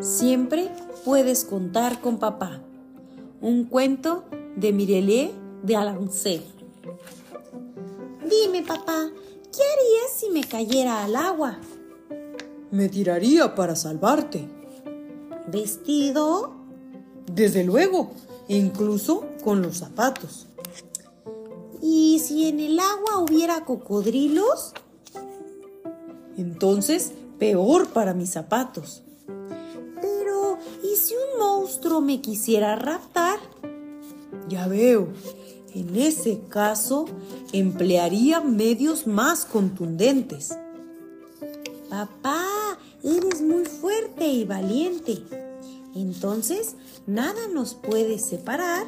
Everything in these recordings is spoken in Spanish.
Siempre puedes contar con papá. Un cuento de Mireille de Alancel. Dime, papá, ¿qué harías si me cayera al agua? Me tiraría para salvarte. ¿Vestido? Desde luego, incluso con los zapatos. ¿Y si en el agua hubiera cocodrilos? Entonces, peor para mis zapatos. Pero, ¿y si un monstruo me quisiera raptar? Ya veo. En ese caso, emplearía medios más contundentes. Papá, eres muy fuerte y valiente. Entonces, nada nos puede separar.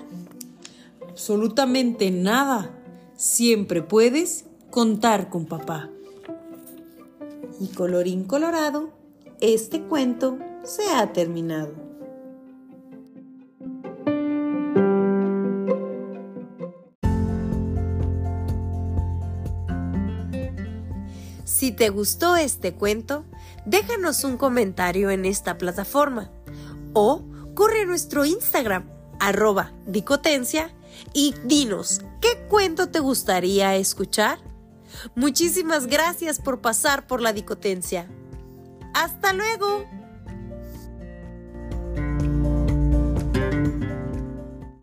Absolutamente nada. Siempre puedes contar con papá. Y colorín colorado, este cuento se ha terminado. Si te gustó este cuento, déjanos un comentario en esta plataforma o corre a nuestro Instagram, arroba dicotencia, y dinos, ¿qué cuento te gustaría escuchar? Muchísimas gracias por pasar por la dicotencia. ¡Hasta luego!